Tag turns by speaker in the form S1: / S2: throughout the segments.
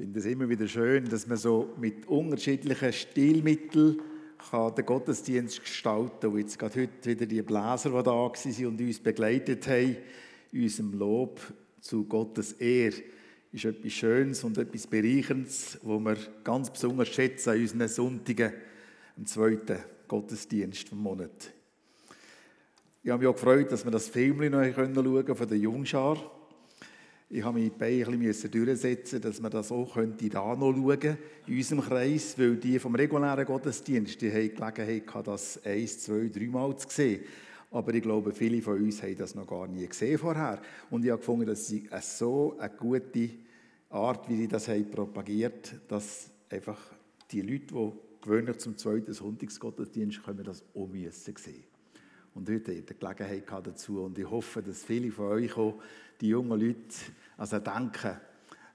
S1: finde es immer wieder schön, dass man so mit unterschiedlichen Stilmitteln kann den Gottesdienst gestalten kann. Und jetzt gerade heute wieder die Bläser, die da waren und uns begleitet haben, in unserem Lob zu Gottes Ehre, ist etwas Schönes und etwas Bereicherndes, wo wir ganz besonders schätzen an unseren Sonntagen, am zweiten Gottesdienst vom Monat. Ich habe mich auch gefreut, dass wir das Film noch schauen können von der Jungschar. Ich habe mich bei ein bisschen durchsetzen, dass man das auch könnte noch schauen in unserem Kreis, weil die vom regulären Gottesdienst, die Gelegenheit gehabt, das eins, zwei, dreimal zu sehen. Aber ich glaube, viele von uns haben das noch gar nie gesehen vorher. Und ich habe gefunden, dass sie so eine gute Art, wie sie das haben propagiert, dass einfach die Leute, die gewöhnlich zum zweiten Sonntagsgottesdienst kommen, das auch müssen sehen. Und heute habt ihr Gelegenheit dazu. Und ich hoffe, dass viele von euch auch die jungen Leute also denken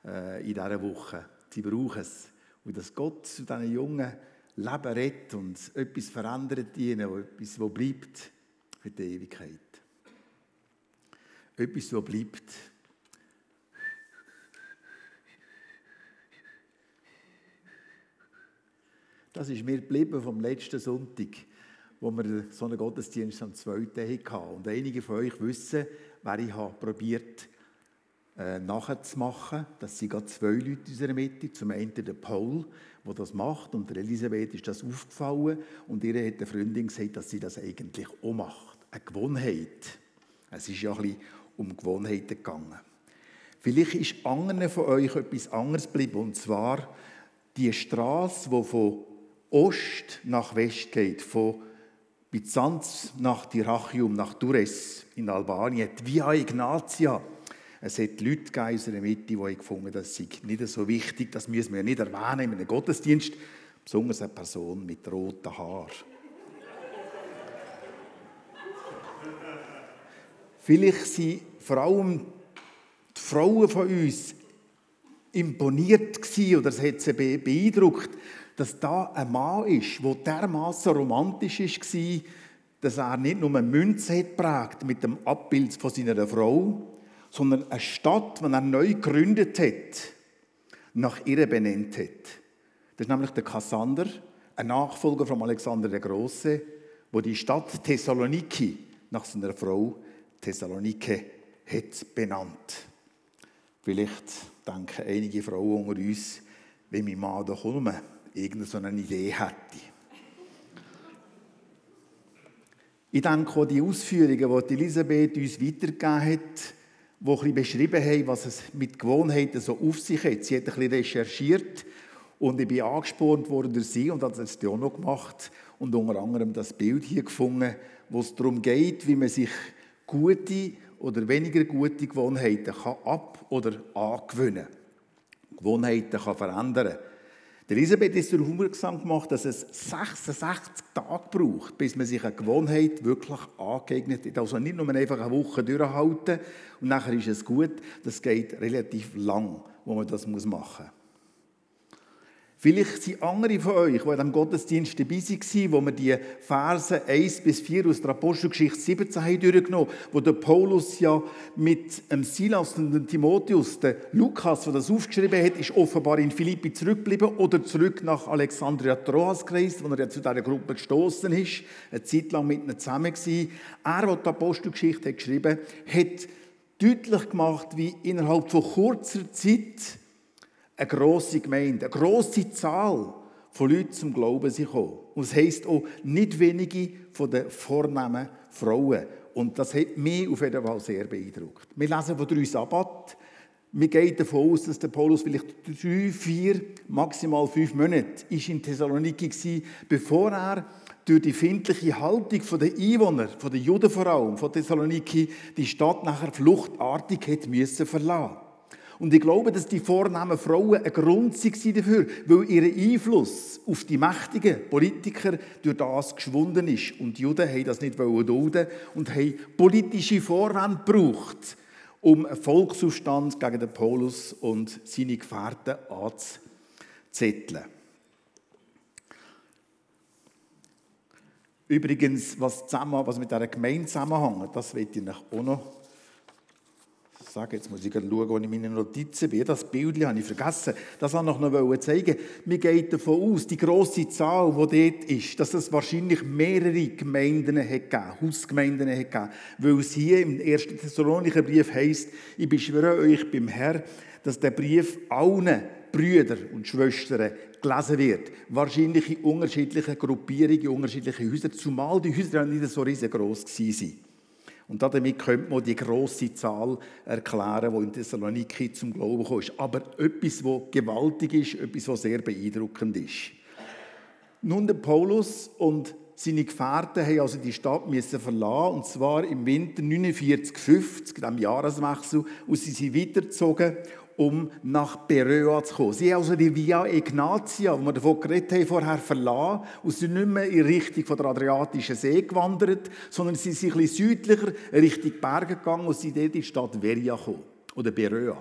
S1: äh, in dieser Woche. Sie brauchen es. Und dass Gott zu diesen jungen Leben rettet und etwas verändert ihnen, etwas, das bleibt für die Ewigkeit. Etwas, das bleibt. Das ist mir geblieben vom letzten Sonntag, wo wir so einen Gottesdienst am 2. hatten. Und einige von euch wissen, wer ich habe probiert äh, nachzumachen. Das sind gerade zwei Leute in unserer Mitte. Zum einen der Paul, der das macht, und der Elisabeth ist das aufgefallen. Und ihr hat eine Freundin gesagt, dass sie das eigentlich auch macht. Eine Gewohnheit. Es ist ja ein bisschen um Gewohnheiten gegangen. Vielleicht ist anderen von euch etwas anderes geblieben, und zwar die Straße, die von Ost nach West geht, von Byzanz nach Dyrrachium, nach Dures in Albanien, Via Ignatia. Es hat Leute in unserer Mitte, die gefunden das sei nicht so wichtig, das müssen wir nicht erwähnen in einem Gottesdienst, besonders eine Person mit roten Haaren. Vielleicht sind vor allem die Frauen von uns imponiert oder es hat sie beeindruckt, dass da ein Mann ist, der dermaßen romantisch war, dass er nicht nur eine Münze prägt mit dem Abbild von seiner Frau, sondern eine Stadt, die er neu gegründet hat, nach ihr benannt hat. Das ist nämlich der Kassander, ein Nachfolger von Alexander der Große, wo die Stadt Thessaloniki nach seiner Frau Thessalonike hat benannt. Vielleicht denken einige Frauen unter uns, wenn mein Mann doch nur irgendeine Idee hätte. Ich denke auch die Ausführungen, die Elisabeth uns weitergegeben hat, die ein beschrieben haben, was es mit Gewohnheiten so auf sich hat. Sie hat ein bisschen recherchiert und ich bin angespornt worden durch sie und hat das auch noch gemacht und unter anderem das Bild hier gefunden, wo es darum geht, wie man sich gute oder weniger gute Gewohnheiten kann ab- oder angewöhnen kann. Gewohnheiten kann verändern kann. Elisabeth ist darauf aufmerksam gemacht, dass es 66 Tage braucht, bis man sich eine Gewohnheit wirklich angeeignet hat. Also nicht nur einfach eine Woche durchhalten und nachher ist es gut. Das geht relativ lang, wo man das machen muss. Vielleicht sind andere von euch, die in diesem Gottesdienst dabei waren, wo wir die Verse 1 bis 4 aus der Apostelgeschichte 17 haben durchgenommen wo der Paulus ja mit dem Silas und dem Timotheus, der Lukas, der das aufgeschrieben hat, ist offenbar in Philippi zurückgeblieben oder zurück nach Alexandria Troas gereist, wo er ja zu dieser Gruppe gestoßen ist, eine Zeit lang mit ihnen zusammen war. Er, der die Apostelgeschichte hat geschrieben hat, deutlich gemacht, wie innerhalb von kurzer Zeit eine grosse Gemeinde, eine grosse Zahl von Leuten zum Glauben sind gekommen. Und es heisst auch nicht wenige von den vornehmen Frauen. Und das hat mich auf jeden Fall sehr beeindruckt. Wir lesen von drei Sabbat. Wir gehen davon aus, dass der Paulus vielleicht drei, vier, maximal fünf Monate in Thessaloniki war, bevor er durch die findliche Haltung der Einwohner, der Juden vor allem, von Thessaloniki, die Stadt nachher fluchtartig hat müssen verlassen. Und ich glaube, dass die vornehmen Frauen ein Grund waren dafür, weil ihr Einfluss auf die mächtigen Politiker durch das geschwunden ist. Und die Juden haben das nicht dulden und haben politische Vorwände gebraucht, um einen Volksaufstand gegen den Paulus und seine Gefährten anzuzetteln. Übrigens, was, zusammen, was mit dieser Gemeinde zusammenhängt, das will ich euch auch noch sagen. Jetzt muss ich schauen, wo ich meine Notizen bin. Das Bild habe ich vergessen. Das wollte ich noch zeigen. Mir geht davon aus, die grosse Zahl, die dort ist, dass es wahrscheinlich mehrere Gemeinden gegeben, Hausgemeinden gegeben. Weil es hier im 1. Thessalonicher Brief heisst, ich beschwöre euch beim Herrn, dass der Brief allen Brüdern und Schwestern gelesen wird. Wahrscheinlich in unterschiedlichen Gruppierungen, in unterschiedlichen Häusern, zumal die Häuser nicht so riesengroß waren. Und damit könnte man die grosse Zahl erklären, die in Thessaloniki zum Glauben kam. Aber etwas, was gewaltig ist, etwas, was sehr beeindruckend ist. Nun, der Paulus und seine Gefährten haben also die Stadt müssen verlassen, und zwar im Winter 49-50, dem Jahreswechsel, und sie sind weitergezogen um nach Beröa zu kommen. Sie haben also die Via Ignatia, wo wir davon geredet haben, vorher verlassen und sind nicht mehr in Richtung der Adriatischen See gewandert, sondern sie sind ein südlicher Richtung Berge gegangen und sind dort in die Stadt Veria gekommen, oder Beröa.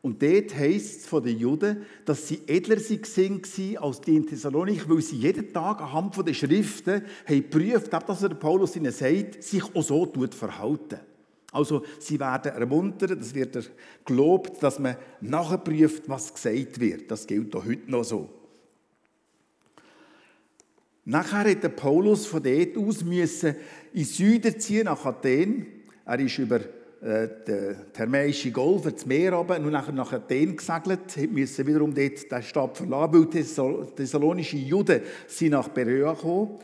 S1: Und dort heisst es von den Juden, dass sie edler waren als die in Thessalonik, weil sie jeden Tag anhand der Schriften haben geprüft, dass der Paulus ihnen sagt, sich auch so verhalten. Also sie werden ermuntert, es wird gelobt, dass man nachprüft, was gesagt wird. Das gilt auch heute noch so. Nachher hat Paulus von dort aus müssen in Süden ziehen, nach Athen. Er ist über äh, den Thermäischen Golf, das Meer runter, und nachher nach Athen gesegelt, musste wiederum dort den Stadt verlassen, weil die thessalonische Juden sind nach Beröa gekommen.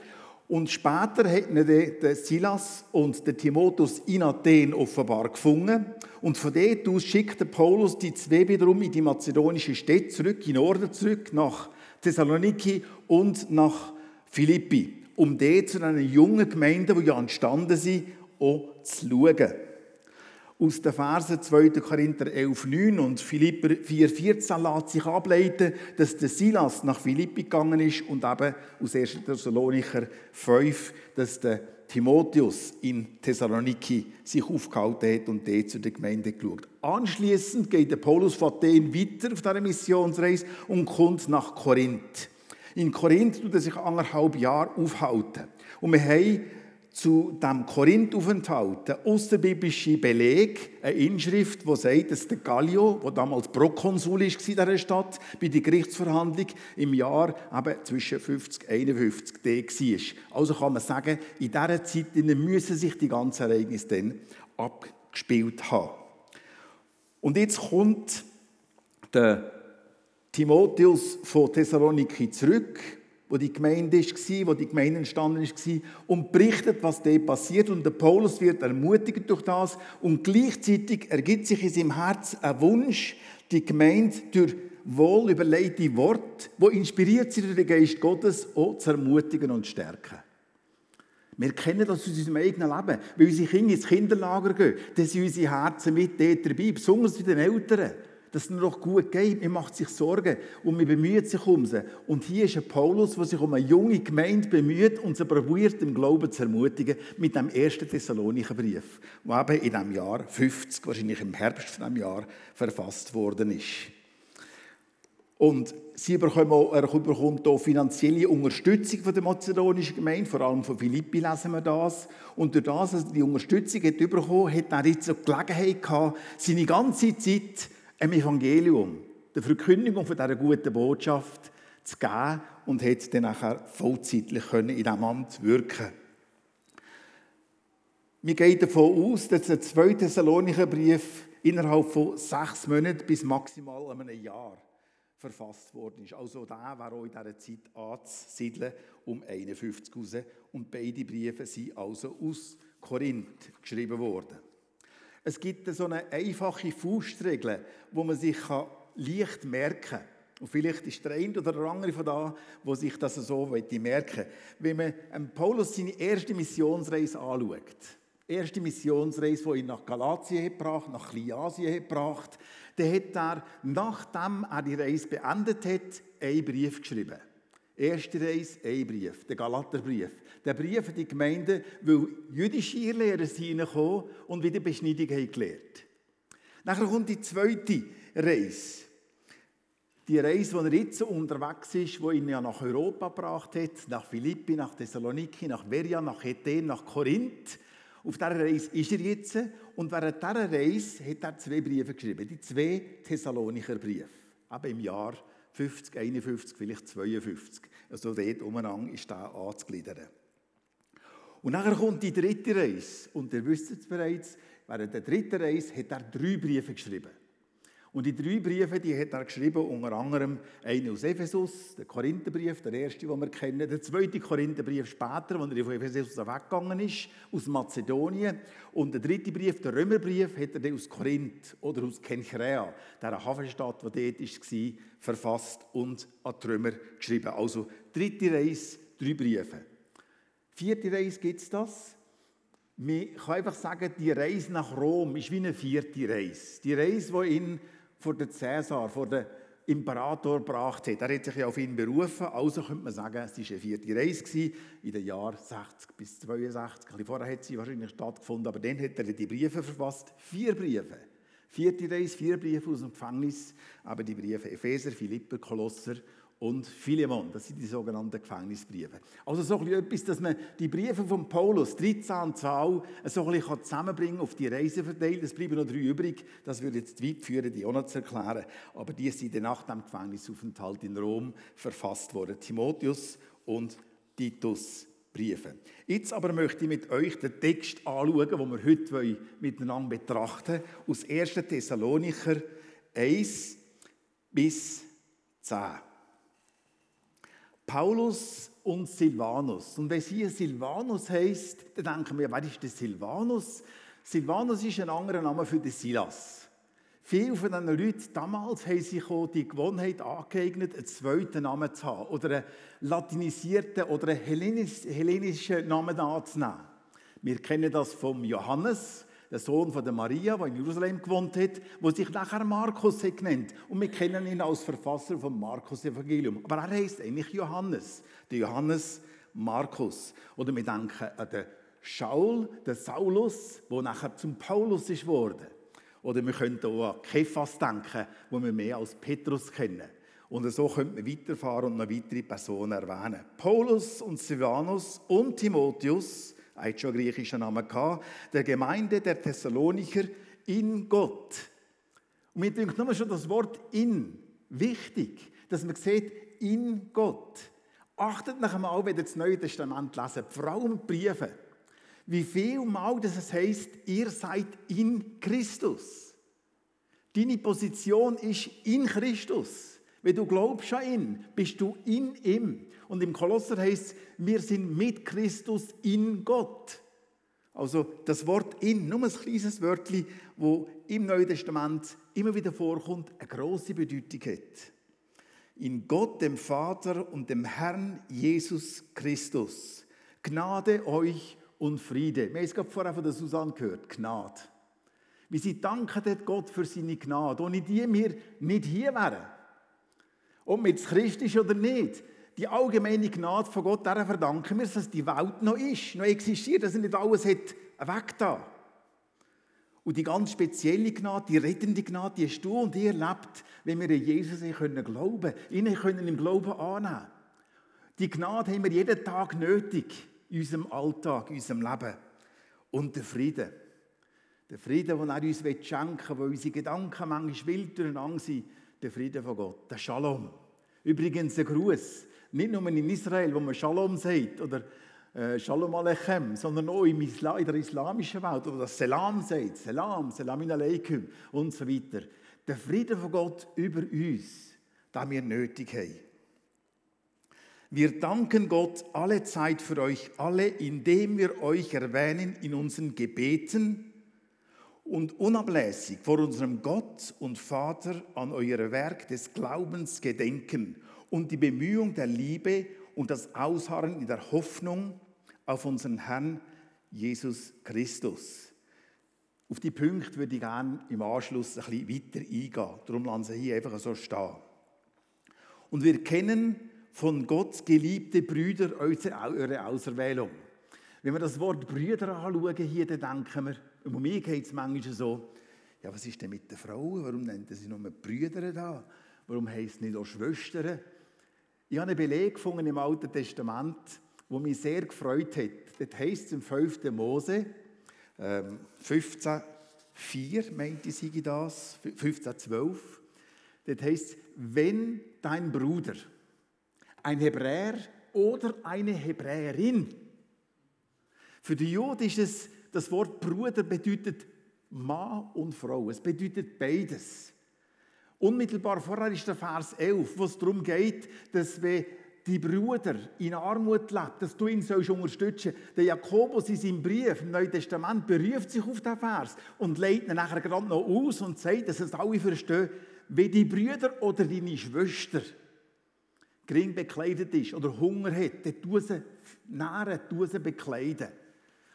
S1: Und später hat der Silas und der Timotheus in Athen offenbar gefunden. Und von dort aus schickte Paulus die zwei wiederum in die mazedonische Städte zurück, in Norden zurück, nach Thessaloniki und nach Philippi, um dort zu einer jungen Gemeinde, die ja entstanden sind, auch zu schauen aus den Versen 2. Korinther 11, 9 und Philipper 4, 14 lässt sich ableiten, dass der Silas nach Philippi gegangen ist und eben aus 1. Thessalonicher 5, dass der Timotheus in Thessaloniki sich aufgehalten hat und dort zu der Gemeinde geschaut. Anschließend geht der Paulus von Athen weiter auf dieser Missionsreise und kommt nach Korinth. In Korinth tut er sich anderthalb Jahre aufhalten. Und wir haben zu dem Korinthaufenthalt der außerbiblische Beleg, eine Inschrift, die sagt, dass der Gallio, der damals Prokonsul war in dieser Stadt, bei der Gerichtsverhandlung im Jahr eben zwischen 50 und 51 D war. Also kann man sagen, in dieser Zeit müssen sich die ganzen Ereignisse dann abgespielt haben. Und jetzt kommt der Timotheus von Thessaloniki zurück wo die Gemeinde war, wo die Gemeinde entstanden war, und berichtet, was dort passiert. Und der Paulus wird ermutigt durch das. Und gleichzeitig ergibt sich in seinem Herz ein Wunsch, die Gemeinde durch wohl überlegte Worte, wo inspiriert sind durch den Geist Gottes, auch zu ermutigen und zu stärken. Wir kennen das aus unserem eigenen Leben. Wenn unsere Kinder ins Kinderlager gehen, dann sind unsere Herzen mit dort dabei, besonders bei den Eltern dass es ihnen doch gut geht. Man macht sich Sorgen und man bemüht sich um sie. Und hier ist ein Paulus, der sich um eine junge Gemeinde bemüht und sie probiert, im Glauben zu ermutigen, mit dem ersten Thessalonicher Brief, der eben in diesem Jahr 50, wahrscheinlich im Herbst von diesem Jahr, verfasst worden ist. Und sie bekommen auch, er bekommt auch finanzielle Unterstützung von der mazedonischen Gemeinde, vor allem von Philippi lesen wir das. Und durch das, dass er die Unterstützung hat bekommen hat, er jetzt so Gelegenheit gehabt, seine ganze Zeit einem Evangelium, der Verkündigung von dieser guten Botschaft zu geben und hat dann nachher vollzeitlich in diesem Amt wirken Wir gehen davon aus, dass der zweite Thessalonicher Brief innerhalb von sechs Monaten bis maximal einem Jahr verfasst worden ist. Also da war auch in dieser Zeit anzusiedeln, um 51 raus. Und beide Briefe sind also aus Korinth geschrieben worden. Es gibt so eine einfache Faustregel, wo man sich leicht merken kann. Und vielleicht ist der eine oder der andere von da, wo sich das so merken möchte. Wenn man Paulus seine erste Missionsreise anschaut, erste Missionsreise, die ihn nach Galatien gebracht, nach Kleinasien gebracht, dann hat er, nachdem er die Reise beendet hat, einen Brief geschrieben. Erste Reise, ein Brief, der Galaterbrief. Der Brief an die Gemeinde, weil jüdische Irrlehrer sind reingekommen und wieder Beschneidung haben gelernt. Nachher kommt die zweite Reise. Die Reise, wo er jetzt unterwegs ist, die ihn ja nach Europa gebracht hat, nach Philippi, nach Thessaloniki, nach Veria, nach Athen, nach Korinth. Auf dieser Reise ist er jetzt und während dieser Reise hat er zwei Briefe geschrieben, die zwei Thessalonicher Briefe, aber im Jahr 50, 51, vielleicht 52. Also dort umeinander ist da anzugliedern. Und nachher kommt die dritte Reise und ihr wisst es bereits, während der dritten Reise hat er drei Briefe geschrieben. Und die drei Briefe, die hat er geschrieben, unter anderem einen aus Ephesus, der Korintherbrief, der erste, den wir kennen, der zweite Korintherbrief später, als er von Ephesus weggegangen ist, aus Mazedonien. Und der dritte Brief, der Römerbrief, hat er aus Korinth oder aus Kenchrea, der Hafenstadt, die dort war, verfasst und an die Römer geschrieben. Also dritte Reise, drei Briefe. Vierte Reise gibt es das. Man kann einfach sagen, die Reise nach Rom ist wie eine vierte Reise. Die Reise, die ihn vor den Cäsar, vor den Imperator gebracht hat. Er hat sich ja auf ihn berufen, also könnte man sagen, es war eine vierte Reise in den Jahren 60 bis 62. Ein vorher hat sie wahrscheinlich stattgefunden, aber dann hat er die Briefe verfasst, vier Briefe. Vierte Reise, vier Briefe aus dem Gefängnis, aber die Briefe Epheser, Philipper, Kolosser und Philemon. Das sind die sogenannten Gefängnisbriefe. Also so etwas, dass man die Briefe von Paulus, 13 an Zahl, so ein bisschen zusammenbringen auf die Reise verteilt. Es bleiben noch drei übrig. Das würde jetzt weit führen, die auch noch zu erklären. Aber die sind nach dem Gefängnisaufenthalt in Rom verfasst worden. Timotheus und Titus. Briefe. Jetzt aber möchte ich mit euch den Text anschauen, den wir heute miteinander betrachten aus 1. Thessalonicher 1 bis 10. Paulus und Silvanus. Und wenn hier Silvanus heißt, dann denken wir, wer ist der Silvanus? Silvanus ist ein anderer Name für den Silas. Viele von diesen Leuten damals haben sich auch die Gewohnheit angeeignet, einen zweiten Namen zu haben oder einen latinisierten oder einen hellenischen Namen anzunehmen. Wir kennen das vom Johannes, der Sohn von der Maria, der in Jerusalem gewohnt hat, wo sich nachher Markus hat genannt. Und wir kennen ihn als Verfasser vom Markus-Evangelium. Aber er heißt eigentlich Johannes. Der Johannes Markus. Oder wir denken an den Schaul, den Saulus, der nachher zum Paulus ist worden. Oder wir könnten auch an Kephas denken, wo wir mehr als Petrus kennen. Und so könnte man weiterfahren und noch weitere Personen erwähnen. Paulus und Silvanus und Timotheus er hat schon einen griechischen Namen gehabt, der Gemeinde der Thessalonicher in Gott. Und mir denkt nur schon das Wort in wichtig, dass man sieht, in Gott. Achtet nach einmal, wenn ihr das Neue Testament lesen, vor allem wie viel Mal das heißt, ihr seid in Christus. Deine Position ist in Christus. Wenn du glaubst an ihn, bist du in ihm. Und im Kolosser heißt es, wir sind mit Christus in Gott. Also das Wort in, nur ein kleines Wörtchen, wo im Neuen Testament immer wieder vorkommt, eine große Bedeutung hat. In Gott, dem Vater und dem Herrn Jesus Christus. Gnade euch und Friede. Wir haben es gerade vorher von der Susanne gehört, Gnade. Wie sie danken Gott für seine Gnade. Ohne die wir nicht hier wären. Ob man jetzt Christ ist oder nicht die allgemeine Gnade von Gott, der verdanken wir, dass die Welt noch ist, noch existiert, dass er nicht alles hat weg da. Und die ganz spezielle Gnade, die rettende Gnade, die hast du und ihr erlebt, wenn wir in Jesus können glauben, ihn können im Glauben annehmen. Die Gnade haben wir jeden Tag nötig in unserem Alltag, in unserem Leben. Und der Frieden. Der Frieden, den er uns schenken will, weil unsere Gedanken manchmal wild durcheinander sind. Der Frieden von Gott, der Shalom. Übrigens ein Gruß nicht nur in Israel, wo man Shalom sagt oder äh, Shalom Aleichem, sondern auch im Islam, in der islamischen Welt, wo das Selam sagt, Selam, Selamin Aleikum und so weiter. Der Frieden von Gott über uns, da wir nötig haben. Wir danken Gott alle Zeit für euch alle, indem wir euch erwähnen in unseren Gebeten und unablässig vor unserem Gott und Vater an euer Werk des Glaubens gedenken und die Bemühung der Liebe und das Ausharren in der Hoffnung auf unseren Herrn Jesus Christus. Auf die Punkte würde ich gerne im Anschluss ein bisschen weiter eingehen. Darum lassen Sie hier einfach so stehen. Und wir kennen von Gott geliebte Brüder eure Auserwählung. Wenn wir das Wort Brüder anschauen hier, dann denken wir, um mich geht es manchmal so, ja, was ist denn mit den Frauen? Warum nennt sie nur Brüder da? Warum heißt es nicht auch Schwestern? Ich habe einen Beleg gefunden im Alten Testament, wo mich sehr gefreut hat. Das heißt im 5. Mose, ähm, 15,4 meinte ich, sei das, 15,12. Dort heißt wenn dein Bruder, ein Hebräer oder eine Hebräerin, für die Juden ist es, das Wort Bruder bedeutet Mann und Frau. Es bedeutet beides. Unmittelbar vorher ist der Vers 11, wo es darum geht, dass wenn die Bruder in Armut lebt, dass du ihn sollst unterstützen. Der Jakobus in seinem Brief im Neuen Testament beruft sich auf diesen Vers und legt ihn nachher gerade noch aus und sagt, dass es alle verstehen, wie die Brüder oder deine Schwester gering bekleidet ist oder Hunger hat, dann tu sie nähren, tu sie bekleiden.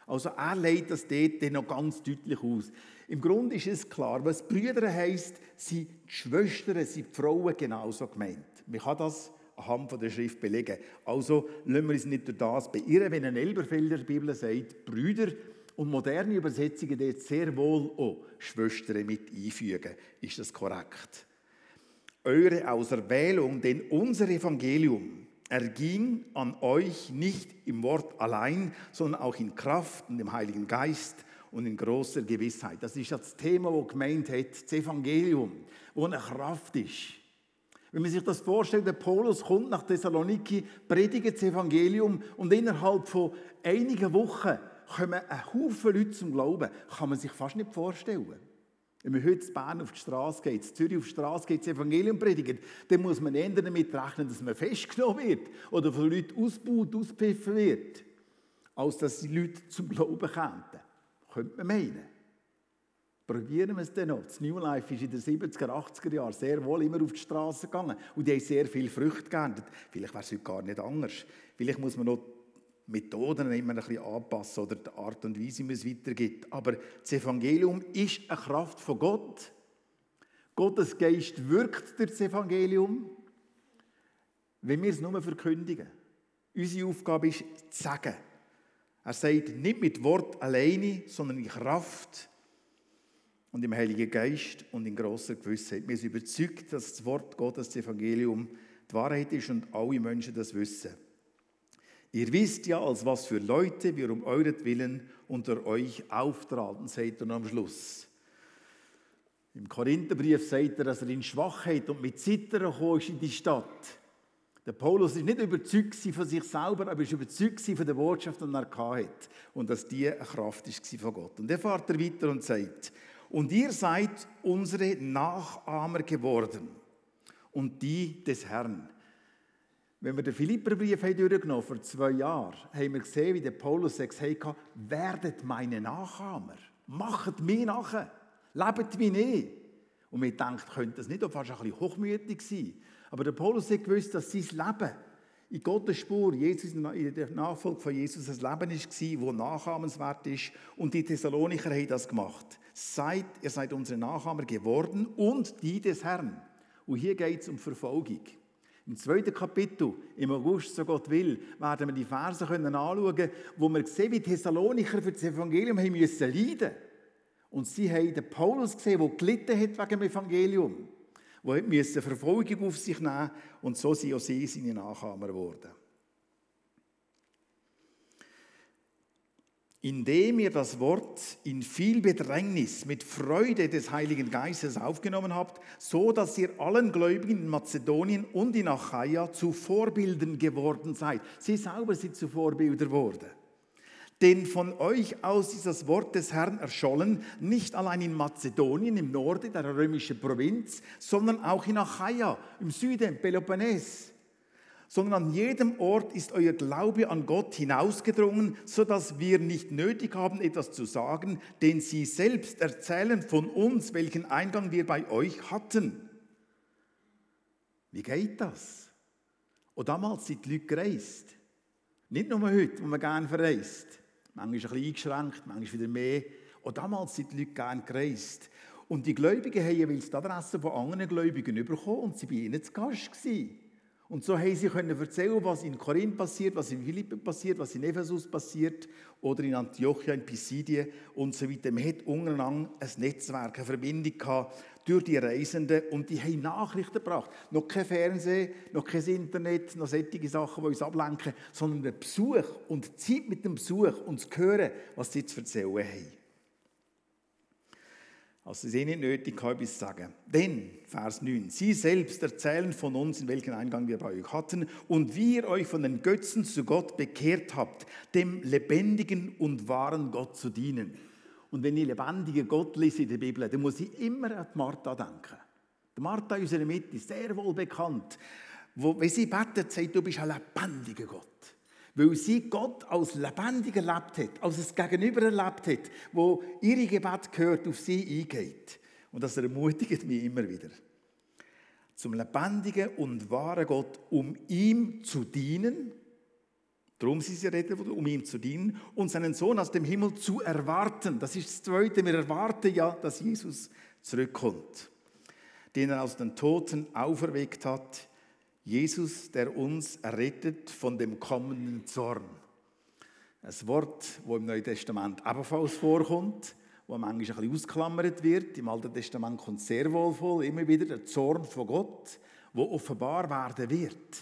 S1: Also er legt das dort noch ganz deutlich aus. Im Grunde ist es klar, was Brüder heisst, sind die Schwestern, sind die Frauen genauso gemeint. Man kann das anhand der Schrift belegen. Also lassen wir uns nicht durch das beirren, wenn eine Elberfelder Bibel sagt, Brüder und moderne Übersetzungen dort sehr wohl auch Schwestern mit einfügen. Ist das korrekt? Eure Auserwählung, denn unser Evangelium, erging an euch nicht im Wort allein, sondern auch in Kraft und im Heiligen Geist und in großer Gewissheit. Das ist das Thema, das gemeint hat, das Evangelium, wo eine Kraft ist. Wenn man sich das vorstellt, der Paulus kommt nach Thessaloniki, predigt das Evangelium und innerhalb von einigen Wochen kommen ein Haufen Leute zum Glauben. Kann man sich fast nicht vorstellen. Wenn man heute in Bern auf die Straße geht, in Zürich auf die Straße geht, das Evangelium predigt, dann muss man eher damit rechnen, dass man festgenommen wird oder von Leuten ausgebaut, auspfiffen wird, als dass die Leute zum Glauben kommen. Könnte man meinen. Probieren wir es dann noch. Das New Life ist in den 70er, 80er Jahren sehr wohl immer auf die Straße gegangen und die haben sehr viel Früchte geerntet. Vielleicht wäre es heute gar nicht anders. Vielleicht muss man noch Methoden immer ein bisschen anpassen oder die Art und Weise, wie man es weitergibt. Aber das Evangelium ist eine Kraft von Gott. Gottes Geist wirkt durch das Evangelium, wenn wir es nur verkündigen. Unsere Aufgabe ist, zu sagen. Er sagt, nicht mit Wort alleine, sondern in Kraft und im Heiligen Geist und in großer Gewissheit. Wir sind überzeugt, dass das Wort Gottes, das Evangelium, die Wahrheit ist und alle Menschen das wissen. Ihr wisst ja, als was für Leute wir um euretwillen unter euch auftraten, sagt er am Schluss. Im Korintherbrief sagt er, dass er in Schwachheit und mit Zittern kam in die Stadt. Der Paulus ist nicht überzeugt von sich selber, aber ist überzeugt von der Botschaft, die er hatte. Und dass die eine Kraft war von Gott. Und er fährt er weiter und sagt, und ihr seid unsere Nachahmer geworden und die des Herrn. Wenn wir den Philipperbrief durchgenommen vor zwei Jahren, haben wir gesehen, wie der Paulus gesagt hat, werdet meine Nachahmer, macht mich nachher, lebt wie ich. Und wir denken, könnte das nicht auch fast ein bisschen hochmütig sein? Aber der Paulus hat gewusst, dass sein Leben in Gottes Spur, Jesus, in der Nachfolge von Jesus, ein Leben war, das nachahmenswert ist. Und die Thessalonicher haben das gemacht. Seid, ihr seid unsere Nachahmer geworden und die des Herrn. Und hier geht es um Verfolgung. Im zweiten Kapitel, im August, so Gott will, werden wir die Verse können anschauen, wo wir sehen, wie die Thessalonicher für das Evangelium haben müssen leiden Und sie haben den Paulus gesehen, der gelitten hat wegen dem Evangelium, der musste Verfolgung auf sich nehmen und so sind auch sie seine Nachahmer geworden. Indem ihr das Wort in viel Bedrängnis mit Freude des Heiligen Geistes aufgenommen habt, so dass ihr allen Gläubigen in Mazedonien und in Achaia zu Vorbildern geworden seid. Sie selber sind zu Vorbilder geworden. Denn von euch aus ist das Wort des Herrn erschollen, nicht allein in Mazedonien, im Norden der römischen Provinz, sondern auch in Achaia, im Süden, Peloponnes sondern an jedem Ort ist euer Glaube an Gott hinausgedrungen, sodass wir nicht nötig haben, etwas zu sagen, denn sie selbst erzählen von uns, welchen Eingang wir bei euch hatten. Wie geht das? Und damals sind die Leute gereist. Nicht nur heute, wo man gerne verreist. Manchmal ein bisschen eingeschränkt, manchmal wieder mehr. Und damals sind die Leute gerne gereist. Und die Gläubigen haben jeweils die Adresse von anderen Gläubigen bekommen und sie waren ihnen zu Gast. Gewesen. Und so haben sie können erzählen, was in Korinth passiert, was in Philippi passiert, was in Ephesus passiert oder in Antiochia, in Pisidien und so weiter. Man hat untereinander ein Netzwerk, eine Verbindung gehabt durch die Reisenden und die haben Nachrichten gebracht. Noch kein Fernsehen, noch kein Internet, noch solche Sachen, die uns ablenken, sondern der Besuch und die Zeit mit dem Besuch und zu hören, was sie zu erzählen haben. Also es ist eh nicht nötig, etwas zu sagen. Denn, Vers 9, Sie selbst erzählen von uns, in welchen Eingang wir bei euch hatten, und wie ihr euch von den Götzen zu Gott bekehrt habt, dem lebendigen und wahren Gott zu dienen. Und wenn ich lebendigen Gott lese in der Bibel, dann muss ich immer an Martha denken. Die Martha in unserer Mitte, sehr wohl bekannt, wo, wenn sie betet, sagt, du bist ein lebendiger Gott weil sie Gott als lebendig erlebt hat, als es Gegenüber erlebt hat, wo ihre Gebet gehört, auf sie eingeht. Und das ermutigt mich immer wieder. Zum lebendigen und wahren Gott, um ihm zu dienen, darum sind sie reden, um ihm zu dienen, und seinen Sohn aus dem Himmel zu erwarten. Das ist das Zweite, wir erwarten ja, dass Jesus zurückkommt, den er aus den Toten auferweckt hat, Jesus, der uns errettet von dem kommenden Zorn. Ein Wort, das im Neuen Testament ebenfalls vorkommt, wo manchmal ein bisschen ausklammert wird. Im Alten Testament kommt sehr wohl vor, immer wieder der Zorn von Gott, wo offenbar werden wird.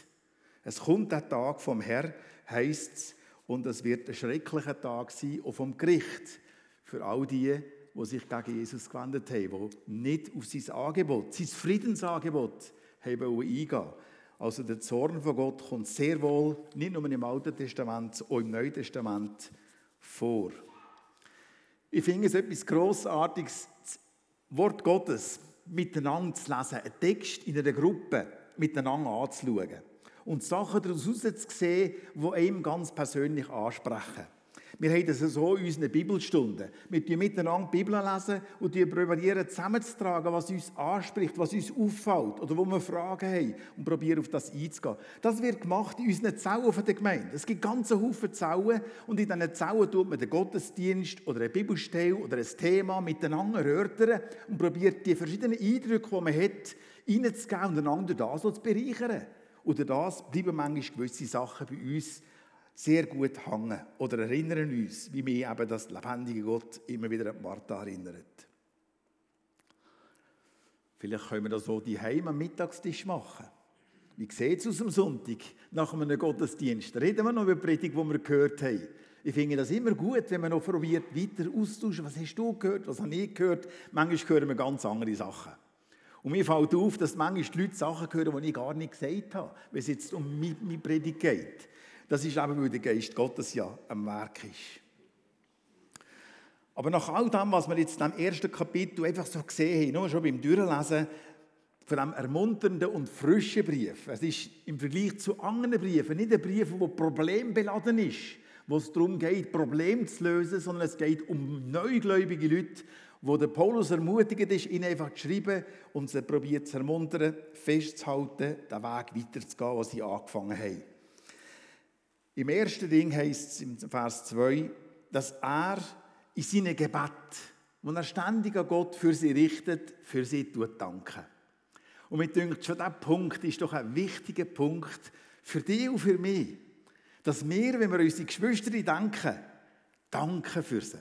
S1: Es kommt der Tag vom Herrn, heißt es, und es wird ein schrecklicher Tag sein, auch vom Gericht für all die, die sich gegen Jesus gewendet haben, die nicht auf sein Angebot, sein Friedensangebot haben eingehen also der Zorn von Gott kommt sehr wohl nicht nur im Alten Testament, auch im Neuen Testament vor. Ich finde es etwas Grossartiges, das Wort Gottes miteinander zu lesen, einen Text in einer Gruppe miteinander anzuschauen und Sachen daraus zu sehen, die einem ganz persönlich ansprechen. Wir haben das so in unseren Bibelstunden. Wir lesen miteinander die Bibel und probieren zusammenzutragen, was uns anspricht, was uns auffällt oder wo wir Fragen haben und probieren auf das einzugehen. Das wird gemacht in unseren Zellen der Gemeinde. Es gibt ganze Haufen Zellen und in diesen Zellen tut man den Gottesdienst oder eine Bibelstelle oder ein Thema miteinander erörtern und probiert die verschiedenen Eindrücke, die man hat, reinzugeben und einander das zu bereichern. Durch das bleiben manchmal gewisse Sachen bei uns sehr gut hängen oder erinnern uns, wie mich eben das lebendige Gott immer wieder an Martha erinnert. Vielleicht können wir das so die Heim am Mittagstisch machen. Wie sieht es aus am Sonntag nach einem Gottesdienst? Reden wir noch über die Predigt, die wir gehört haben. Ich finde das immer gut, wenn man noch probiert, weiter auszutauschen. Was hast du gehört? Was habe ich gehört? Manchmal hören wir ganz andere Sachen. Und mir fällt auf, dass manchmal die Leute Sachen hören, die ich gar nicht gesagt habe, wenn es jetzt um meine Predigt geht. Das ist eben, weil der Geist Gottes ja am Werk ist. Aber nach all dem, was wir jetzt in dem ersten Kapitel einfach so gesehen haben, nur schon beim Durchlesen, von einem ermunternden und frischen Brief. Es ist im Vergleich zu anderen Briefen nicht ein Brief, der problembeladen ist, wo es darum geht, Probleme zu lösen, sondern es geht um neugläubige Leute, wo der Paulus ermutigt ist, ihnen einfach zu schreiben und sie probiert zu ermuntern, festzuhalten, den Weg weiterzugehen, den sie angefangen haben. Im ersten Ding heißt es im Vers 2, dass er in seinem Gebet, wo er ständig an Gott für sie richtet, für sie tut danken. Und mir denkt, schon dieser Punkt ist doch ein wichtiger Punkt für dich und für mich. Dass wir, wenn wir unsere Geschwister denken, danken für sie.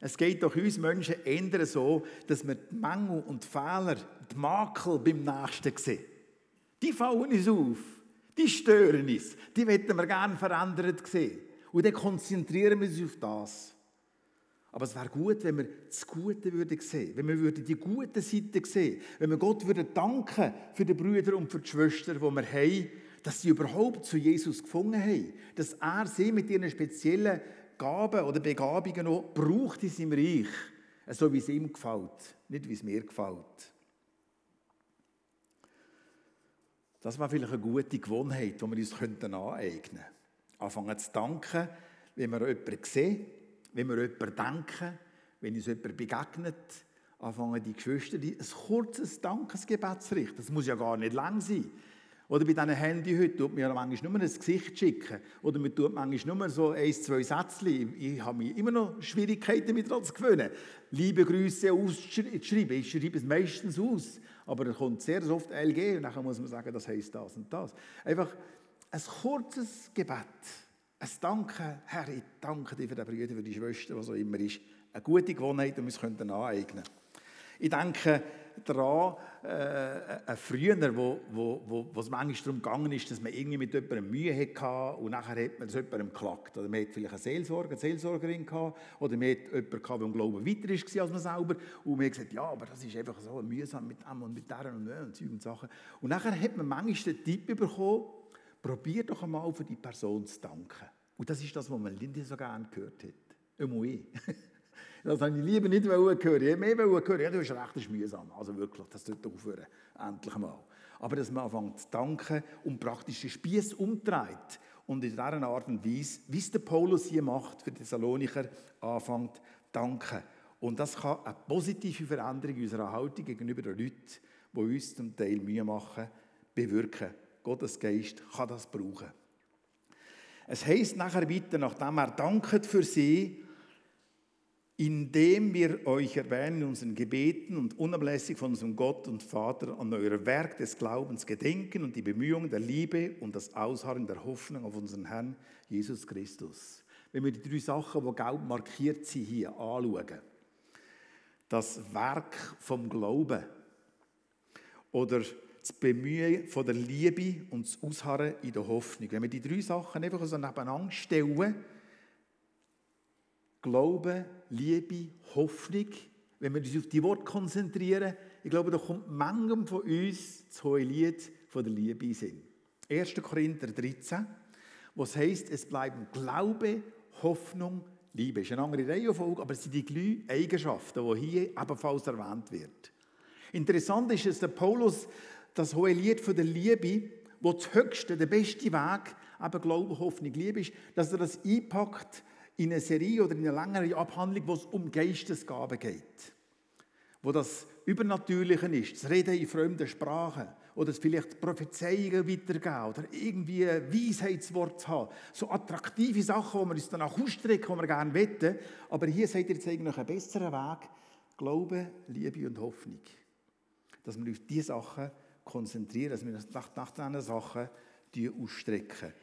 S1: Es geht doch uns Menschen ändern so, dass wir die Mängel und die Fehler, die Makel beim Nächsten sehen. Die fallen uns auf. Die stören uns. Die möchten wir gerne verändert sehen. Und dann konzentrieren wir uns auf das. Aber es wäre gut, wenn wir das Gute würden sehen, wenn wir die gute Seite sehen, wenn wir Gott würden danken für die Brüder und für die Schwestern, die wir haben, dass sie überhaupt zu Jesus gefunden haben, dass er sie mit ihren speziellen Gaben oder Begabungen noch braucht in seinem Reich, so wie es ihm gefällt, nicht wie es mir gefällt. Das war vielleicht eine gute Gewohnheit, die wir uns aneignen könnten. Anfangen zu danken, wenn wir jemanden sehen, wenn wir jemanden denken, wenn uns jemand begegnet. Anfangen die Geschwister ein kurzes Dankesgebet zu richten. Das muss ja gar nicht lang sein. Oder bei diesen Handy heute tut man ja manchmal nur ein Gesicht schicken. Oder man tut manchmal nur so ein, zwei Sätze. Ich habe mir immer noch Schwierigkeiten damit zu gewöhnen. Liebe Grüße auszuschreiben. Ich schreibe es meistens aus. Aber es kommt sehr oft LG und dann muss man sagen, das heisst das und das. Einfach ein kurzes Gebet. Ein Danke, Herr, ich danke dir für den Brüder, für die Schwester, was auch immer ist. Eine gute Gewohnheit, die wir uns aneignen können. Ich denke, daran, äh, äh, früher, wo, wo, wo, wo es manchmal darum gegangen ist, dass man irgendwie mit jemandem Mühe hatte und nachher hat man das jemandem geklagt. Oder man hat vielleicht eine Seelsorger, eine Seelsorgerin gehabt, oder man hat jemanden gehabt, der im Glauben weiter war als man selber. Und man hat gesagt, ja, aber das ist einfach so mühsam mit dem und mit der und, und, Zeug und Sachen. Und nachher hat man manchmal den Tipp bekommen, probier doch einmal für die Person zu danken. Und das ist das, was man Lindy so gerne gehört hat. Immer ich. Das habe ich lieber nicht hören. Ich hätte mehr hören. Ja, das ist recht mühsam. Also wirklich, das tut aufhören. Endlich mal. Aber dass man anfängt zu danken und praktisch den Spieß umdreht und in dieser Art und Weise, wie es der Paulus hier macht für die Thessalonicher, anfängt zu danken. Und das kann eine positive Veränderung unserer Haltung gegenüber den Leuten, die uns zum Teil Mühe machen, bewirken. Gottes Geist kann das brauchen. Es heißt nachher weiter, nachdem er danket für sie, indem wir euch erwähnen in unseren Gebeten und unablässig von unserem Gott und Vater an euer Werk des Glaubens gedenken und die Bemühungen der Liebe und das Ausharren der Hoffnung auf unseren Herrn Jesus Christus. Wenn wir die drei Sachen, die gelb markiert sind, hier anschauen, das Werk vom Glauben oder das Bemühen von der Liebe und das Ausharren in der Hoffnung. Wenn wir die drei Sachen einfach so nebeneinander stellen, Glaube, Liebe, Hoffnung, wenn wir uns auf die Worte konzentrieren, ich glaube, da kommt manchem von uns das hohe Lied von der Liebe in Sinn. 1. Korinther 13, wo es heisst, es bleiben Glaube, Hoffnung, Liebe. Das ist eine andere Reihenfolge, aber es sind die gleichen Eigenschaften, die hier ebenfalls erwähnt werden. Interessant ist, dass der Paulus das hohe Lied von der Liebe, wo das höchste, der beste Weg, eben Glaube, Hoffnung, Liebe ist, dass er das einpackt in eine Serie oder in eine längere Abhandlung, wo es um Geistesgaben geht. Wo das Übernatürliche ist, das Reden in fremden Sprachen oder vielleicht Prophezeiungen weitergeben oder irgendwie ein Weisheitswort haben. So attraktive Sachen, die wir uns danach ausstrecken, die wir gerne wetten. Aber hier seid ihr jetzt eigentlich einen besseren Weg. Glaube, Liebe und Hoffnung. Dass wir auf diese Sachen konzentrieren, dass wir uns nach, nach diesen Sachen ausstrecken.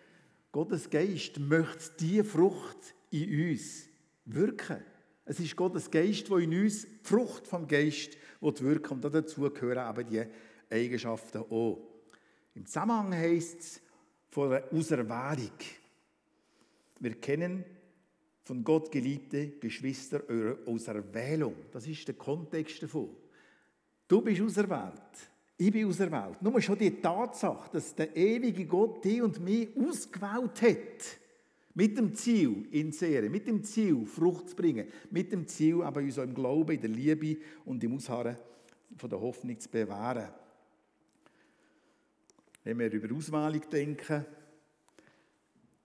S1: Gottes Geist möchte diese Frucht in uns wirken. Es ist Gottes Geist, der in uns, die Frucht vom Geist, wirken und dazu gehören eben die Eigenschaften auch. Im Zusammenhang heißt es von der Auserwählung. Wir kennen von Gott geliebte Geschwister eure Auserwählung. Das ist der Kontext davon. Du bist auserwählt. Ich bin auserwählt. Nur schon die Tatsache, dass der ewige Gott dich und mich ausgewählt hat mit dem Ziel, ehren, mit dem Ziel, Frucht zu bringen, mit dem Ziel, aber uns auch im Glauben, in der Liebe und im Ausharren von der Hoffnung zu bewähren. Wenn wir über Auswahlung denken,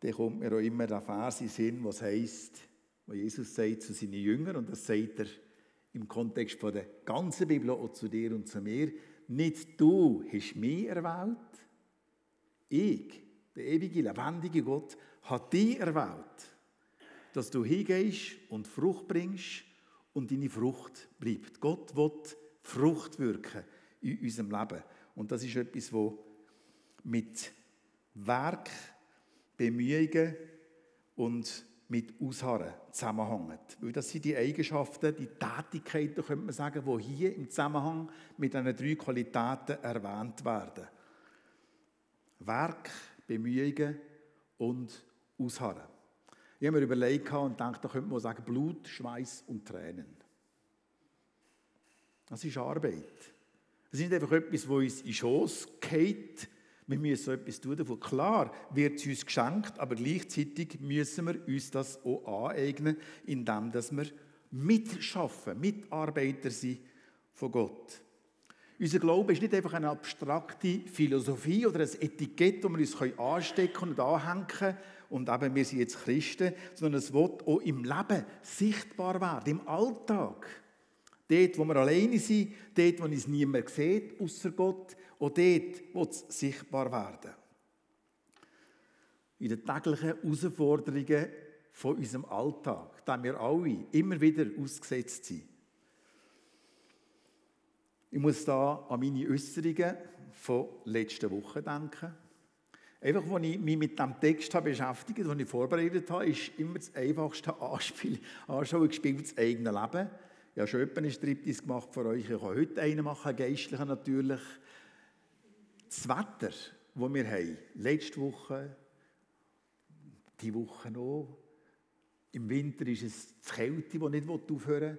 S1: dann kommt mir auch immer der Vers in den Sinn, was heißt, wo Jesus sagt zu seinen Jüngern, und das sagt er im Kontext von der ganzen Bibel auch zu dir und zu mir, nicht du hast mich erwählt, ich, der ewige, lebendige Gott, hat dich erwählt, dass du hingehst und Frucht bringst und deine Frucht bleibt. Gott will Frucht wirken in unserem Leben. Und das ist etwas, was mit Werk, Bemühungen und mit Ausharren zusammenhängt. Weil das sind die Eigenschaften, die Tätigkeiten, könnte man sagen, die hier im Zusammenhang mit diesen drei Qualitäten erwähnt werden. Werk, Bemühungen und ausharren. Ich habe mir überlegt und gedacht, da könnte man sagen, Blut, Schweiß und Tränen. Das ist Arbeit. Das ist nicht einfach etwas, das uns in den Schoss geht. Wir müssen etwas tun davon. Klar wird es uns geschenkt, aber gleichzeitig müssen wir uns das auch aneignen, indem wir mitschaffen, Mitarbeiter sind von Gott. Unser Glaube ist nicht einfach eine abstrakte Philosophie oder ein Etikett, das wir uns anstecken und anhängen können und eben, wir sind jetzt Christen, sondern es wird auch im Leben sichtbar werden, im Alltag. Dort, wo wir alleine sind, dort, wo uns niemand sieht, außer Gott, und dort wird es sichtbar werden. In den täglichen Herausforderungen von unserem Alltag, da wir alle immer wieder ausgesetzt sind. Ich muss da an meine Äußerungen von letzter Woche denken. Einfach, als ich mich mit dem Text habe beschäftigt habe, den ich vorbereitet habe, ist immer das einfachste Anspiel, Anschauungsspiel das eigene Leben. Ich habe schon einen Striptease gemacht für euch. Ich kann heute einen machen, geistlichen natürlich. Das Wetter, das wir haben, letzte Woche, die Woche noch, im Winter ist es die Kälte, die nicht aufhören will.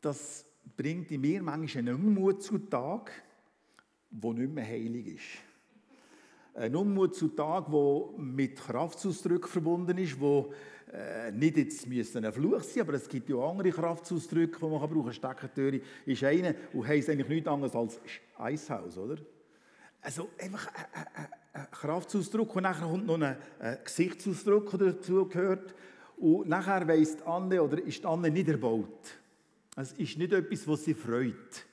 S1: Das bringt in mir manchmal einen Unmut zu Tag, der nicht mehr heilig ist. Ein Unmut zu Tag, der mit Kraftausdrücken verbunden ist, wo äh, nicht jetzt müssen ein Fluch sein, aber es gibt ja andere Kraftausdrücke, die man brauchen kann. Steckentüre ist eine und heisst eigentlich nichts anderes als Eishaus, oder? Also einfach ein, ein, ein Kraftausdruck und nachher kommt noch ein, ein Gesichtsausdruck, der dazu gehört. Und nachher weiss Anne oder ist Anne nicht erbaut. Es ist nicht etwas, was sie freut.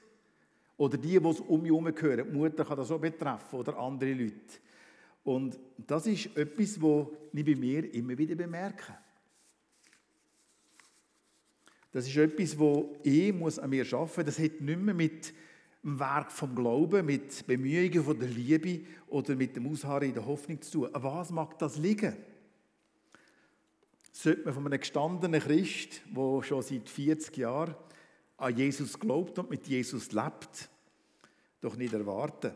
S1: Oder die, die es um mich herum hören. Die Mutter kann das auch betreffen oder andere Leute. Und das ist etwas, was ich bei mir immer wieder bemerke. Das ist etwas, wo ich muss an mir arbeiten muss. Das hat nicht mehr mit dem Werk vom Glauben, mit Bemühungen von der Liebe oder mit dem Ausharren in der Hoffnung zu tun. An was mag das liegen? Sollte man von einem gestandenen Christ, der schon seit 40 Jahren an Jesus glaubt und mit Jesus lebt, doch nicht erwarten.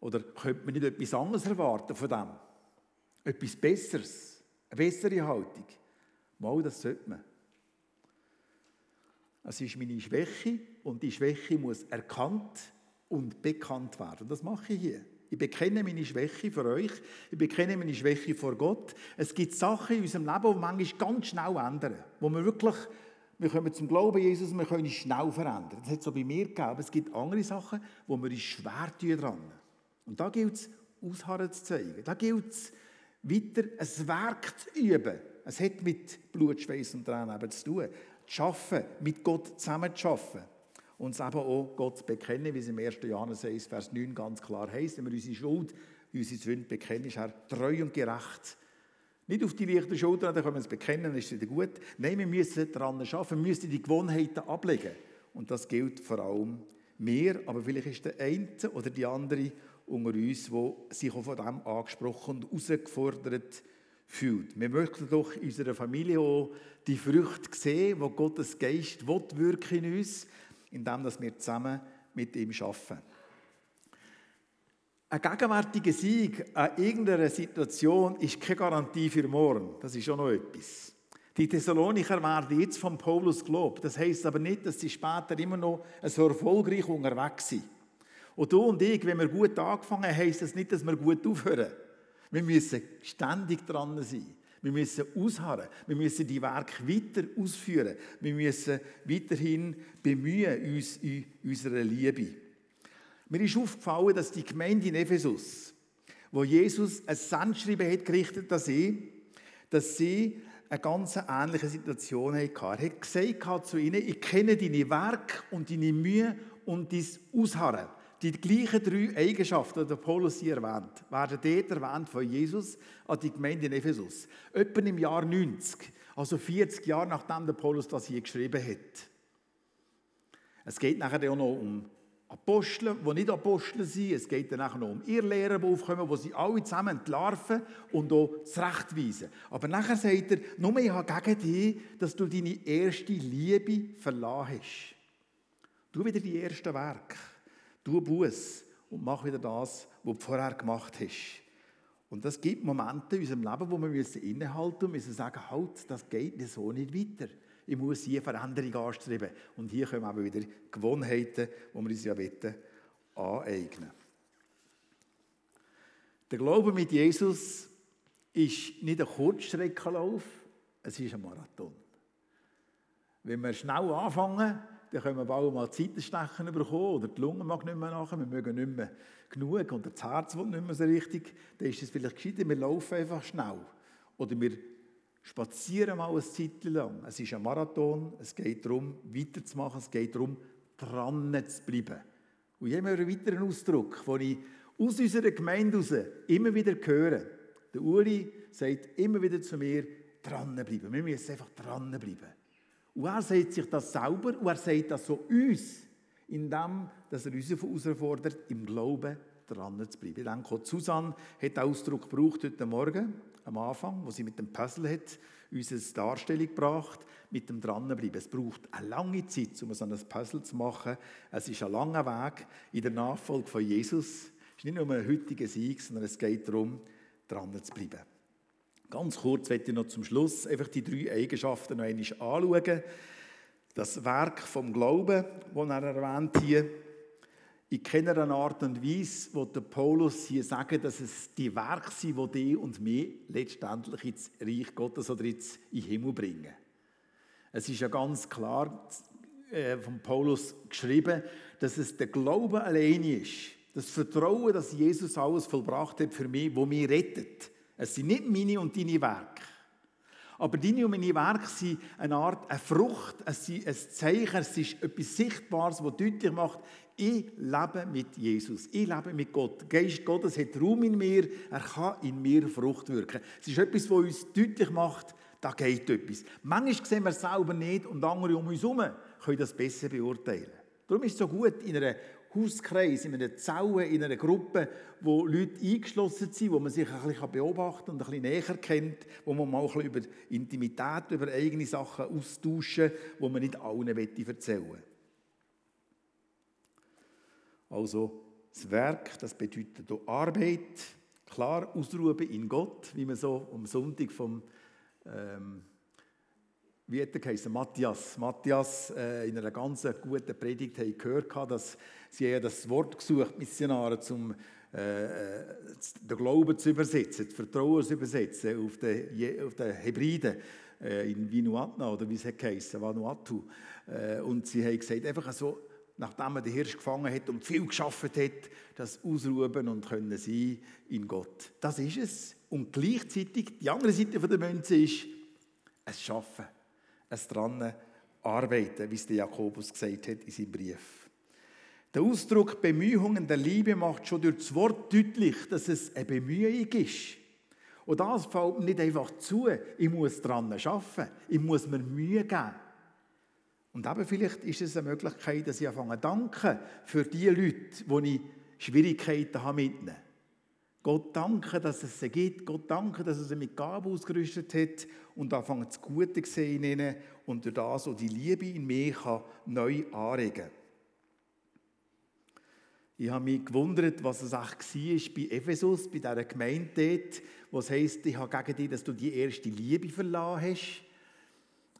S1: Oder könnte man nicht etwas anderes erwarten von dem? Etwas Besseres, eine bessere Haltung? Mal, das sollte man. Es ist meine Schwäche und die Schwäche muss erkannt und bekannt werden. Und das mache ich hier. Ich bekenne meine Schwäche für euch. Ich bekenne meine Schwäche vor Gott. Es gibt Sachen in unserem Leben, die manchmal ganz schnell ändern. Wo wir wirklich, wir kommen zum Glauben Jesus, wir können schnell verändern. Das hat es so bei mir gegeben. Es gibt andere Sachen, wo wir uns schwer tun dran. Und da gilt es, Ausharren zu zeigen. Da gilt es, weiter ein Werk zu üben. Es hat mit Blut, Schweiß und Tränen zu tun. Zu arbeiten, mit Gott zusammen zu arbeiten. Und es eben auch Gott bekennen, wie es im 1. Johannes 1, Vers 9 ganz klar heißt, wenn wir unsere Schuld, unsere Sünde bekennen, ist er treu und gerecht. Nicht auf die leichte Schulter, dann können wir es bekennen, dann ist es wieder gut. Nein, wir müssen daran arbeiten, wir müssen die Gewohnheiten ablegen. Und das gilt vor allem mir, aber vielleicht ist der eine oder die andere unter uns, wo sich auch von dem angesprochen und herausgefordert fühlt. Wir möchten doch in unserer Familie auch die Früchte sehen, die Gottes Geist wirken in uns, indem wir zusammen mit ihm arbeiten. Ein gegenwärtiger Sieg an irgendeiner Situation ist keine Garantie für morgen. Das ist auch noch etwas. Die Thessalonicher werden jetzt von Paulus gelobt. Das heißt aber nicht, dass sie später immer noch so erfolgreich unterwegs sind. Und du und ich, wenn wir gut angefangen haben, heisst das nicht, dass wir gut aufhören. Wir müssen ständig dran sein. Wir müssen ausharren. Wir müssen die Werke weiter ausführen. Wir müssen weiterhin bemühen, uns in unserer Liebe. Mir ist aufgefallen, dass die Gemeinde in Ephesus, wo Jesus ein Sendschreiben hat gerichtet an sie, dass sie eine ganz ähnliche Situation hatten. Er hat gesagt zu ihnen, ich kenne deine Werke und deine Mühe und dein Ausharren die gleichen drei Eigenschaften, die der Paulus hier erwähnt, werden dort erwähnt von Jesus an die Gemeinde in Ephesus. Etwa im Jahr 90, also 40 Jahre nachdem der Paulus das hier geschrieben hat. Es geht nachher auch noch um Apostel, die nicht Apostel sind. Es geht dann nachher noch um ihr Lehrer, die aufkommen, wo sie alle zusammen entlarven und auch zurechtweisen. Aber nachher sagt er, nur ich habe gegen dich, dass du deine erste Liebe verlassen hast. Du wieder die ersten Werke. Tu Buß und mach wieder das, was du vorher gemacht hast. Und das gibt Momente in unserem Leben, wo wir müssen innehalten und müssen sagen, halt, das geht mir so nicht weiter. Ich muss hier Veränderung anstreben. Und hier kommen auch wieder Gewohnheiten, die wir uns ja wollen, aneignen Der Glaube mit Jesus ist nicht ein Kurzstreckenlauf, es ist ein Marathon. Wenn wir schnell anfangen, dann können wir bald mal Zeitenstechen bekommen oder die Lunge mag nicht mehr nachher, wir mögen nicht mehr genug und das Herz will nicht mehr so richtig, dann ist es vielleicht gescheiter, wir laufen einfach schnell. Oder wir spazieren mal eine Zeit lang. Es ist ein Marathon, es geht darum, weiterzumachen, es geht darum, dran zu bleiben. Und ich habe einen weiteren Ausdruck, den ich aus unserer Gemeinde heraus immer wieder höre. Der Uri sagt immer wieder zu mir, dranbleiben. Wir müssen einfach dranbleiben. Und er sagt sich das selber und er sagt das so uns, indem er uns herausfordert, im Glauben dran zu bleiben. Ich denke, Susanne hat den Ausdruck gebraucht heute Morgen, am Anfang, wo sie mit dem Puzzle hat unsere Darstellung gebracht mit dem Dranbleiben. Es braucht eine lange Zeit, um so ein Puzzle zu machen. Es ist ein langer Weg in der Nachfolge von Jesus. Es ist nicht nur ein heutiger Sieg, sondern es geht darum, dran zu bleiben. Ganz kurz möchte ich noch zum Schluss einfach die drei Eigenschaften noch einmal anschauen. Das Werk vom Glauben, das er erwähnt hier, in keiner Art und Weise wo der Paulus hier sagen, dass es die Werke sind, die dich und mich letztendlich ins Reich Gottes oder ins Himmel bringen. Es ist ja ganz klar äh, von Paulus geschrieben, dass es der Glaube allein ist. Das Vertrauen, dass Jesus alles vollbracht hat für mich, wo mich rettet. Es sind nicht meine und deine Werke. Aber deine und meine Werke sind eine Art eine Frucht, es sind ein Zeichen, es ist etwas Sichtbares, das deutlich macht, ich lebe mit Jesus, ich lebe mit Gott. Der Geist Gottes hat Raum in mir, er kann in mir Frucht wirken. Es ist etwas, das uns deutlich macht, da geht etwas. Manchmal sehen wir es selber nicht und andere um uns herum können das besser beurteilen. Darum ist es so gut, in einer Hauskreis, in einer Zelle, in einer Gruppe, wo Leute eingeschlossen sind, wo man sich ein bisschen beobachten und ein bisschen näher kennt, wo man mal ein bisschen über Intimität, über eigene Sachen austauschen, wo man nicht allen erzählen will. Also das Werk, das bedeutet auch Arbeit, klar ausruhen in Gott, wie man so am Sonntag vom ähm, wie hat er geheißen? Matthias. Matthias äh, in einer ganz guten Predigt haben gehört, dass sie ja das Wort gesucht, Missionare, um äh, äh, den Glauben zu übersetzen, das Vertrauen zu übersetzen auf den, auf den Hebriden äh, in Vanuatu oder wie es geheißen, Vanuatu. Äh, und sie haben gesagt, einfach so, nachdem er den Hirsch gefangen hat und viel geschafft hat, das ausruhen und können sein in Gott. Das ist es. Und gleichzeitig, die andere Seite der Münze ist, es Schaffen es dran arbeiten, wie es der Jakobus gesagt hat in seinem Brief. Der Ausdruck Bemühungen der Liebe macht schon durch das Wort deutlich, dass es eine Bemühung ist. Und das fällt mir nicht einfach zu. Ich muss dran arbeiten. Ich muss mir Mühe geben. Und eben vielleicht ist es eine Möglichkeit, dass ich anfange danken für die Leute, die ich Schwierigkeiten habe mitnehmen. Gott danken, dass es sie gibt. Gott danken, dass er sie mit Gaben ausgerüstet hat und anfangen das Gute sehen in ihnen und durch das so die Liebe in mir kann neu anregen. Ich habe mich gewundert, was es eigentlich war bei Ephesus, bei dieser Gemeinde dort, wo es heisst, ich habe gegen dich, dass du die erste Liebe verlassen hast.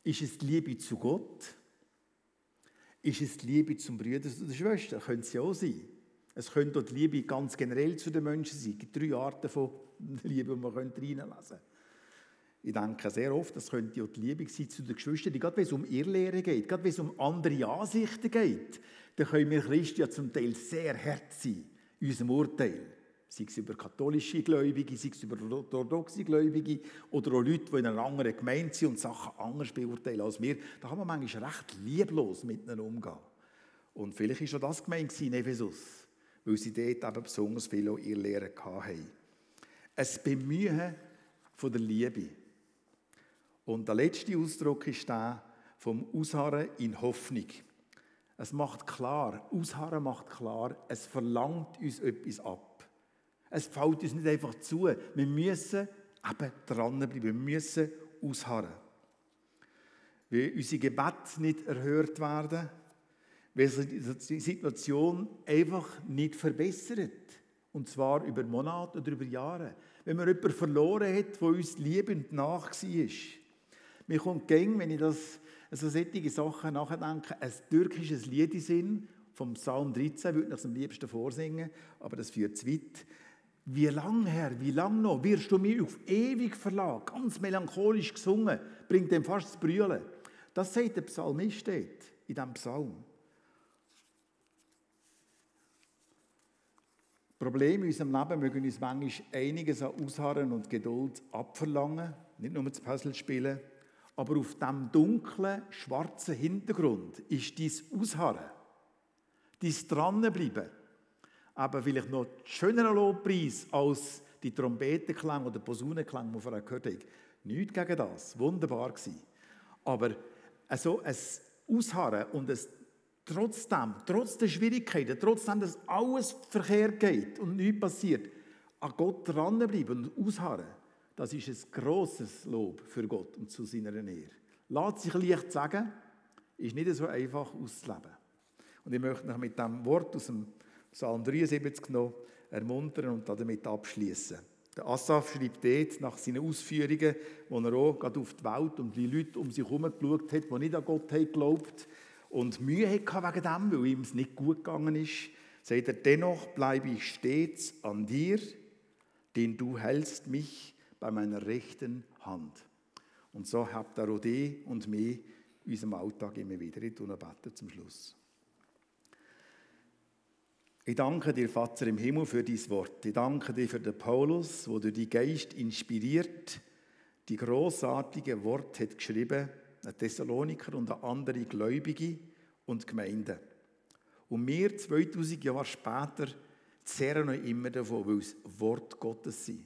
S1: Ist es die Liebe zu Gott? Ist es die Liebe zum Brüder und Schwestern? Könnte es ja auch sein. Es könnte die Liebe ganz generell zu den Menschen sein. Es gibt drei Arten von Liebe, die man reinlesen könnte. Ich denke sehr oft, das könnte auch die Liebe sein zu den Geschwistern, gerade wenn es um Irrlehre geht, gerade wenn es um andere Ansichten geht, dann können wir Christen ja zum Teil sehr hart sein in unserem Urteil. Sei es über katholische Gläubige, sei es über orthodoxe Gläubige oder auch Leute, die in einer anderen Gemeinde sind und Sachen anders beurteilen als wir. Da kann man manchmal recht lieblos mit ihnen umgehen. Und vielleicht war schon das gemeint in Ephesus weil sie dort eben besonders viel auch hatten. Ein Bemühen von der Liebe. Und der letzte Ausdruck ist der vom Ausharren in Hoffnung. Es macht klar, Ausharren macht klar, es verlangt uns etwas ab. Es fällt uns nicht einfach zu. Wir müssen eben dranbleiben, wir müssen ausharren. Weil unsere Gebete nicht erhört werden, weil sich die Situation einfach nicht verbessert. Und zwar über Monate oder über Jahre. Wenn man jemanden verloren hat, der uns liebend nach war. Mir kommt gäng, wenn ich das, also solche Sachen nachdenke, ein türkisches Lied in Sinn, vom Psalm 13, würde ich es am liebsten vorsingen, aber das führt zu weit. Wie lang, Herr, wie lang noch wirst du mir auf ewig verlassen? Ganz melancholisch gesungen, bringt dem fast das Brüllen. Das sagt der Psalmist in diesem Psalm. Probleme in unserem Leben mögen uns manchmal einiges an Ausharren und Geduld abverlangen, nicht nur das Puzzle spielen, aber auf dem dunklen, schwarzen Hintergrund ist dies Ausharren, dies Dranbleiben, aber vielleicht noch schönerer Lobpreis als die Trompetenklang oder Posaunenklang, die vorher gehört haben. Nichts gegen das, wunderbar gewesen. Aber also ein Ausharren und ein trotzdem, trotz der Schwierigkeiten, trotzdem, dass alles verkehrt geht und nichts passiert, an Gott dranbleiben und ausharren, das ist ein grosses Lob für Gott und zu seiner Ehre. Lässt sich leicht sagen, ist nicht so einfach auszuleben. Und ich möchte noch mit dem Wort aus dem Psalm 73 noch ermuntern und damit abschließen. Der Asaf schreibt dort nach seinen Ausführungen, wo er auch gerade auf die Welt und die Leute um sich herum geschaut hat, die nicht an Gott haben und Mühe hatten wegen dem, weil ihm es nicht gut gegangen ist, sagt er, dennoch bleibe ich stets an dir, denn du hältst mich bei meiner rechten Hand. Und so habt er auch die und mich in unserem Alltag immer wieder. Ich tue beten zum Schluss. Ich danke dir, Vater im Himmel, für dein Wort. Ich danke dir für den Paulus, wo durch die Geist inspiriert die großartige Wort hat geschrieben, an Thessaloniker und an andere Gläubige und Gemeinden. Und wir 2000 Jahre später zehren noch immer davon, weil es Wort Gottes sind.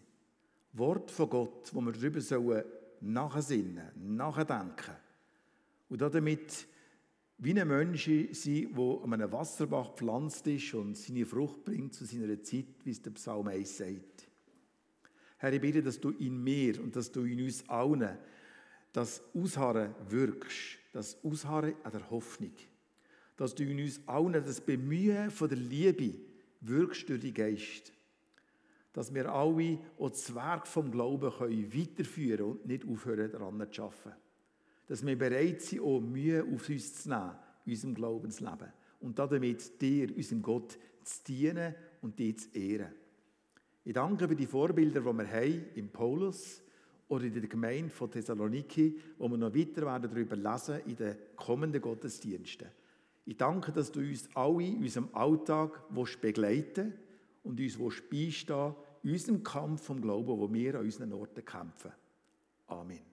S1: Wort von Gott, wo wir darüber nachsinnen, nachdenken. Und damit wie ein Mensch sein, der an einem Wasserbach gepflanzt ist und seine Frucht bringt zu seiner Zeit, wie es der Psalm 1 sagt. Herr, ich bitte, dass du in mir und dass du in uns allen das Ausharren wirkst, das Ausharren an der Hoffnung. Dass du in uns allen das Bemühen von der Liebe wirkst durch die Geist. Dass wir alle auch das Werk vom Glauben können weiterführen und nicht aufhören, daran zu arbeiten dass wir bereit sind, auch Mühe auf uns zu nehmen, unserem Glaubensleben. Und damit dir, unserem Gott, zu dienen und dir zu ehren. Ich danke für die Vorbilder, die wir haben im Paulus oder in der Gemeinde von Thessaloniki, wo wir noch weiter werden darüber lesen in den kommenden Gottesdiensten. Ich danke, dass du uns alle in unserem Alltag begleiten und uns beistehen in unserem Kampf vom Glauben, wo wir an unseren Orten kämpfen. Amen.